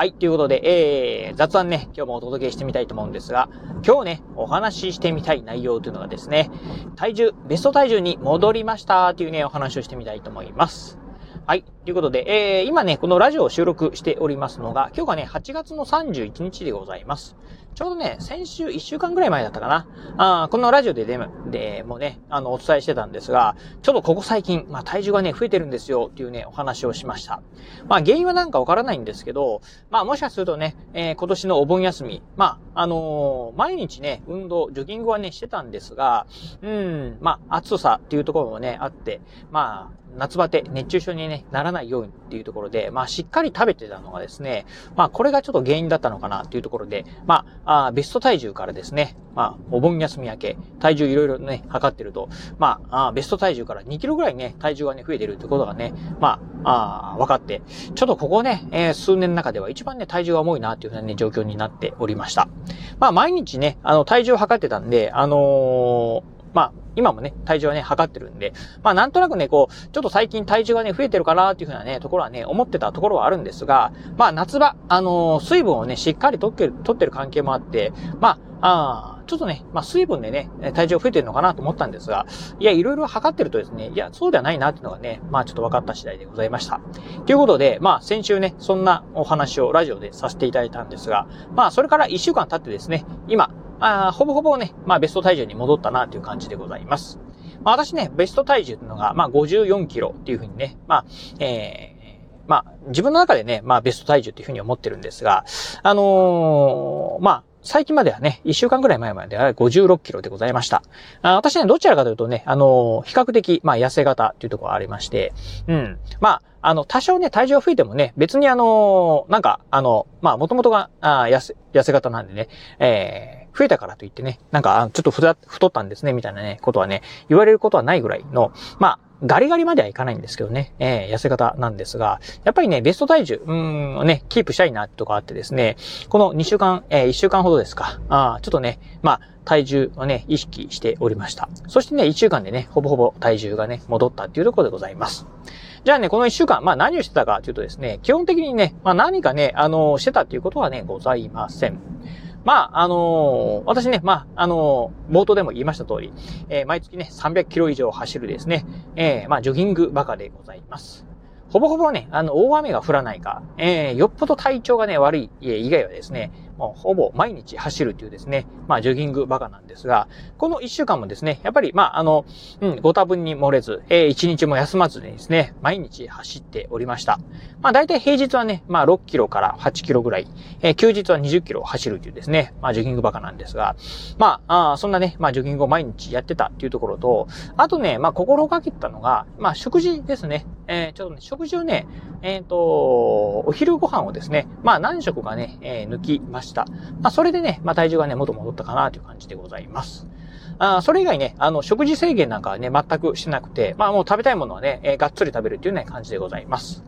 はい、ということで、えー、雑談ね、今日もお届けしてみたいと思うんですが、今日ね、お話ししてみたい内容というのがですね、体重、ベスト体重に戻りましたというね、お話をしてみたいと思います。はい。ということで、えー、今ね、このラジオを収録しておりますのが、今日がね、8月の31日でございます。ちょうどね、先週1週間ぐらい前だったかな。あこのラジオでででもね、あの、お伝えしてたんですが、ちょっとここ最近、まあ、体重がね、増えてるんですよっていうね、お話をしました。まあ、原因はなんかわからないんですけど、まあ、もしかするとね、えー、今年のお盆休み、まあ、あのー、毎日ね、運動、ジョギングはね、してたんですが、うん、まあ、暑さっていうところもね、あって、まあ、夏バテ、熱中症に、ね、ならないようにっていうところで、まあ、しっかり食べてたのがですね、まあ、これがちょっと原因だったのかなっていうところで、まあ、あベスト体重からですね、まあ、お盆休み明け、体重いろいろね、測ってると、まあ、あベスト体重から2キロぐらいね、体重がね、増えてるってことがね、まあ、あ分かって、ちょっとここね、えー、数年の中では一番ね、体重が重いなっていうふうなね、状況になっておりました。まあ、毎日ね、あの、体重を測ってたんで、あのーまあ、今もね、体重はね、測ってるんで、まあ、なんとなくね、こう、ちょっと最近体重がね、増えてるかなっていうふうなね、ところはね、思ってたところはあるんですが、まあ、夏場、あのー、水分をね、しっかりとってる、とってる関係もあって、まあ、あちょっとね、まあ、水分でね、体重増えてるのかなと思ったんですが、いや、いろいろ測ってるとですね、いや、そうではないなっていうのがね、まあ、ちょっと分かった次第でございました。ということで、まあ、先週ね、そんなお話をラジオでさせていただいたんですが、まあ、それから1週間経ってですね、今、あほぼほぼね、まあベスト体重に戻ったなという感じでございます。まあ私ね、ベスト体重っていうのが、まあ54キロっていうふうにね、まあ、えー、まあ、自分の中でね、まあ、ベスト体重っていうふうに思ってるんですが、あのー、まあ、最近まではね、1週間ぐらい前までは56キロでございました。あ私ね、どちらかというとね、あのー、比較的、まあ、痩せ型っていうところがありまして、うん。まあ、あの、多少ね、体重が増えてもね、別にあのー、なんか、あの、まあ、もともとが、あ痩せ、痩せ型なんでね、えー、増えたからといってね、なんか、ちょっと太ったんですね、みたいなね、ことはね、言われることはないぐらいの、まあ、ガリガリまではいかないんですけどね、えー、痩せ方なんですが、やっぱりね、ベスト体重、うん、ね、キープしたいなとこあってですね、この2週間、えー、1週間ほどですか、あちょっとね、まあ、体重をね、意識しておりました。そしてね、1週間でね、ほぼほぼ体重がね、戻ったっていうところでございます。じゃあね、この1週間、まあ何をしてたかというとですね、基本的にね、まあ何かね、あの、してたっていうことはね、ございません。まあ、あのー、私ね、まあ、あのー、冒頭でも言いました通り、えー、毎月ね、300キロ以上走るですね、え、まあ、ジョギングバカでございます。ほぼほぼね、あの、大雨が降らないか、えー、よっぽど体調がね、悪い以外はですね、もうほぼ毎日走るというですね、まあ、ジョギングバカなんですが、この一週間もですね、やっぱり、まあ、あの、うん、ご多分に漏れず、えー、一日も休まずにですね、毎日走っておりました。まあ、大体平日はね、まあ、6キロから8キロぐらい、えー、休日は20キロ走るというですね、まあ、ジョギングバカなんですが、まあ、あそんなね、まあ、ジョギングを毎日やってたっていうところと、あとね、まあ、心がけたのが、まあ、食事ですね。えー、ちょっとね、食事をね、えっ、ー、と、お昼ご飯をですね、まあ、何食かね、えー、抜きました。まあ、それでね、まあ、体重がね、元戻ったかなという感じでございます。あそれ以外ね、あの、食事制限なんかはね、全くしてなくて、まあ、もう食べたいものはね、えー、がっつり食べるっていうね、感じでございます。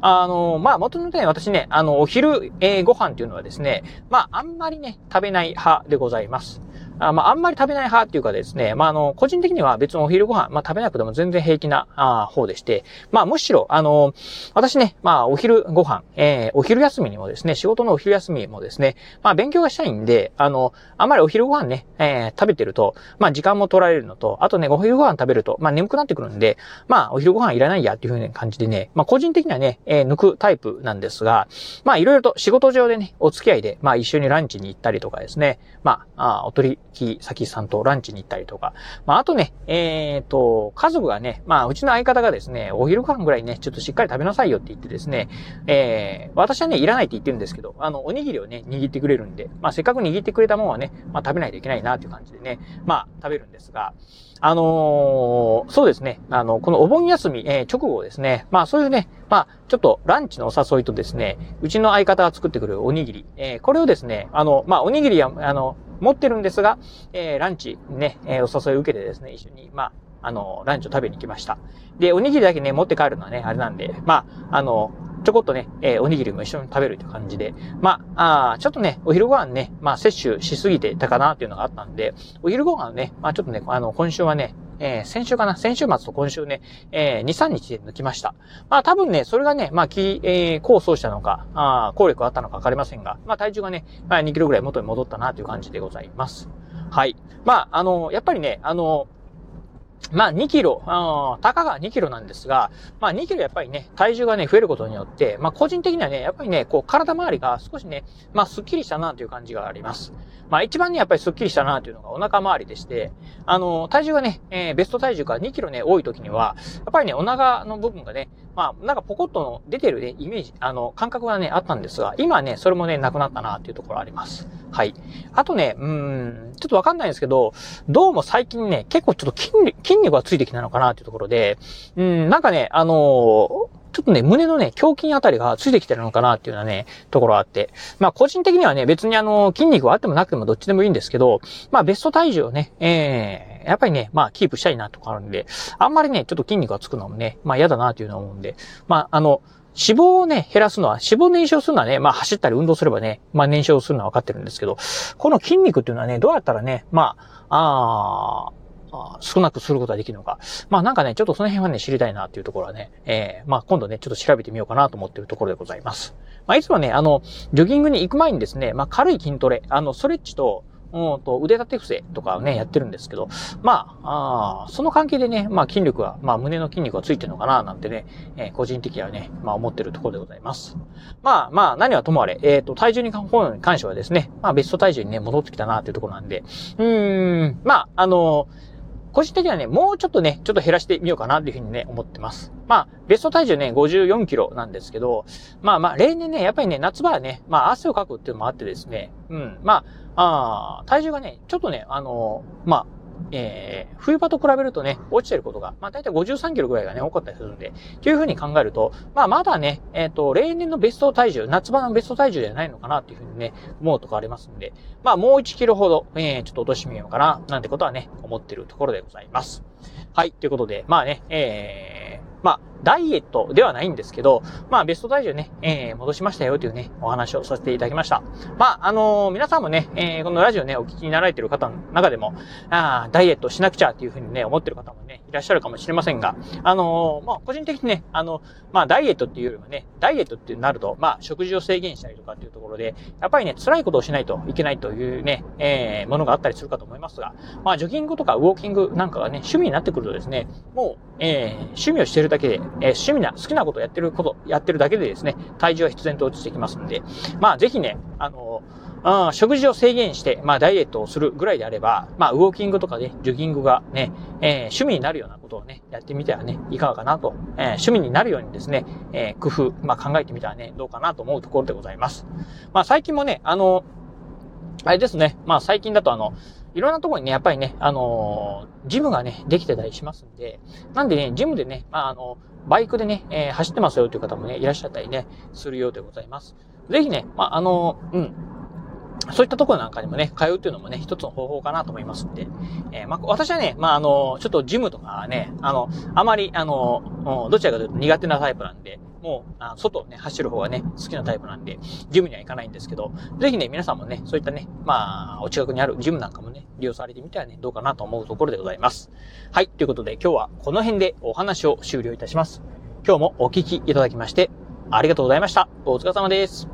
あの、まあ、元のね、私ね、あの、お昼、えー、ご飯っていうのはですね、まあ、あんまりね、食べない派でございます。あまあ、あんまり食べない派っていうかですね、まあ、あの、個人的には別のお昼ご飯、まあ、食べなくても全然平気な、あ方でして、まあ、むしろ、あの、私ね、まあ、お昼ご飯、えー、お昼休みにもですね、仕事のお昼休みもですね、まあ、勉強がしたいんで、あの、あんまりお昼ご飯ね、えー、食べてると、まあ、時間も取られるのと、あとね、お昼ご飯食べると、まあ、眠くなってくるんで、まあ、お昼ご飯いらないやっていうふうな感じでね、まあ、個人的にはね、えー、抜くタイプなんですが、まあ、いろいろと仕事上でね、お付き合いで、まあ、一緒にランチに行ったりとかですね、まあ、あお取引先さんとランチに行ったりとか。まあ、あとね、えっ、ー、と、家族がね、まあ、うちの相方がですね、お昼ご飯ぐらいね、ちょっとしっかり食べなさいよって言ってですね、えー、私はね、いらないって言ってるんですけど、あの、おにぎりをね、握ってくれるんで、まあ、せっかく握ってくれたものはね、まあ、食べないといけないなっていう感じでね、まあ、食べるんですが、あのー、そうですね、あの、このお盆休み、えー、直後ですね、まあ、そういうね、まあ、ちょっとランチのお誘いとですね、うちの相方が作ってくるおにぎり、えー、これをですね、あの、まあ、おにぎりや、あの、持ってるんですが、えー、ランチね、えー、お誘い受けてですね、一緒に、まあ、あの、ランチを食べに行きました。で、おにぎりだけね、持って帰るのはね、あれなんで、まあ、あの、ちょこっとね、えー、おにぎりも一緒に食べるという感じで、まあ、あちょっとね、お昼ご飯ね、まあ、摂取しすぎてたかなっていうのがあったんで、お昼ご飯ね、まあ、ちょっとね、あの、今週はね、えー、先週かな？先週末と今週ね、えー、2、3日で抜きました。まあ多分ね、それがね、まあ、き、えー、構想したのか、あ効力あったのかわかりませんが、まあ体重がね、まあ2キロぐらい元に戻ったなという感じでございます。はい。まあ、あの、やっぱりね、あの、まあ2キロ、あたかが2キロなんですが、まあ2キロやっぱりね、体重がね、増えることによって、まあ個人的にはね、やっぱりね、こう体周りが少しね、まあスッキリしたなという感じがあります。まあ一番ね、やっぱりスッキリしたなというのがお腹周りでして、あの、体重がね、えー、ベスト体重が2キロね、多い時には、やっぱりね、お腹の部分がね、まあなんかポコッとの出てるね、イメージ、あの、感覚がね、あったんですが、今ね、それもね、なくなったなっていうところあります。はい。あとね、うん、ちょっとわかんないんですけど、どうも最近ね、結構ちょっと筋筋肉がついてきたのかなっていうところで、うん、なんかね、あのーちょっとね、胸のね、胸筋あたりがついてきてるのかなっていうようなね、ところあって。まあ、個人的にはね、別にあの、筋肉はあってもなくてもどっちでもいいんですけど、まあ、ベスト体重をね、ええー、やっぱりね、まあ、キープしたいなとかあるんで、あんまりね、ちょっと筋肉がつくのもね、まあ、嫌だなっていうのを思うんで、まあ、あの、脂肪をね、減らすのは、脂肪燃焼するのはね、まあ走ったり運動すればね、まあ燃焼するのは分かってるんですけど、この筋肉っていうのはね、どうやったらね、まああ、ああ少なくすることができるのか。まあなんかね、ちょっとその辺はね、知りたいなっていうところはね、えー、まあ今度ね、ちょっと調べてみようかなと思ってるところでございます。まあいつもね、あの、ジョギングに行く前にですね、まあ軽い筋トレ、あの、ストレッチと、うんと、腕立て伏せとかをね、やってるんですけど、まあ、あその関係でね、まあ筋力は、まあ胸の筋肉がついてるのかな、なんてね、えー、個人的にはね、まあ思ってるところでございます。まあまあ、何はともあれ、えっ、ー、と、体重に関してはですね、まあベスト体重にね、戻ってきたなっていうところなんで、うーん、まあ、あのー個人的にはね、もうちょっとね、ちょっと減らしてみようかなっていうふうにね、思ってます。まあ、ベスト体重ね、54キロなんですけど、まあまあ、例年ね、やっぱりね、夏場はね、まあ、汗をかくっていうのもあってですね、うん、まあ、あ体重がね、ちょっとね、あのまあ、えー、冬場と比べるとね、落ちてることが、まあ大体53キロぐらいがね、多かったりするんで、というふうに考えると、まあまだね、えっ、ー、と、例年のベスト体重、夏場のベスト体重ではないのかなっていうふうにね、思うとこありますんで、まあもう1キロほど、えー、ちょっと落としてみようかな、なんてことはね、思ってるところでございます。はい、ということで、まあね、えー、まあ、ダイエットではないんですけど、まあ、ベスト体重ね、えー、戻しましたよというね、お話をさせていただきました。まあ、あのー、皆さんもね、えー、このラジオね、お聞きになられている方の中でも、あダイエットしなくちゃっていうふうにね、思ってる方もね、いらっしゃるかもしれませんが、あのー、まあ、個人的にね、あの、まあ、ダイエットっていうよりはね、ダイエットってなると、まあ、食事を制限したりとかっていうところで、やっぱりね、辛いことをしないといけないというね、えー、ものがあったりするかと思いますが、まあ、ジョギングとかウォーキングなんかがね、趣味になってくるとですね、もう、えー、趣味をしてるだけで、えー、趣味な、好きなことやってること、やってるだけでですね、体重は必然と落ちてきますんで、まあぜひね、あの、あ食事を制限して、まあ、ダイエットをするぐらいであれば、まあ、ウォーキングとかね、ジョギングがね、えー、趣味になるようなことをね、やってみてはね、いかがかなと、えー、趣味になるようにですね、え、工夫、まあ、考えてみたらね、どうかなと思うところでございます。まあ、最近もね、あの、あれですね、まあ、最近だとあの、いろんなところにね、やっぱりね、あのー、ジムがね、できてたりしますんで、なんでね、ジムでね、まあ、あの、バイクでね、えー、走ってますよという方もね、いらっしゃったりね、するようでございます。ぜひね、まあ、あの、うん、そういったところなんかにもね、通うっていうのもね、一つの方法かなと思いますんで、えー、まあ、私はね、まあ、あの、ちょっとジムとかはね、あの、あまり、あの、どちらかというと苦手なタイプなんで、もう、あ外をね、走る方がね、好きなタイプなんで、ジムには行かないんですけど、ぜひね、皆さんもね、そういったね、まあ、お近くにあるジムなんかもね、利用されてみてはね、どうかなと思うところでございます。はい、ということで今日はこの辺でお話を終了いたします。今日もお聞きいただきまして、ありがとうございました。お疲れ様です。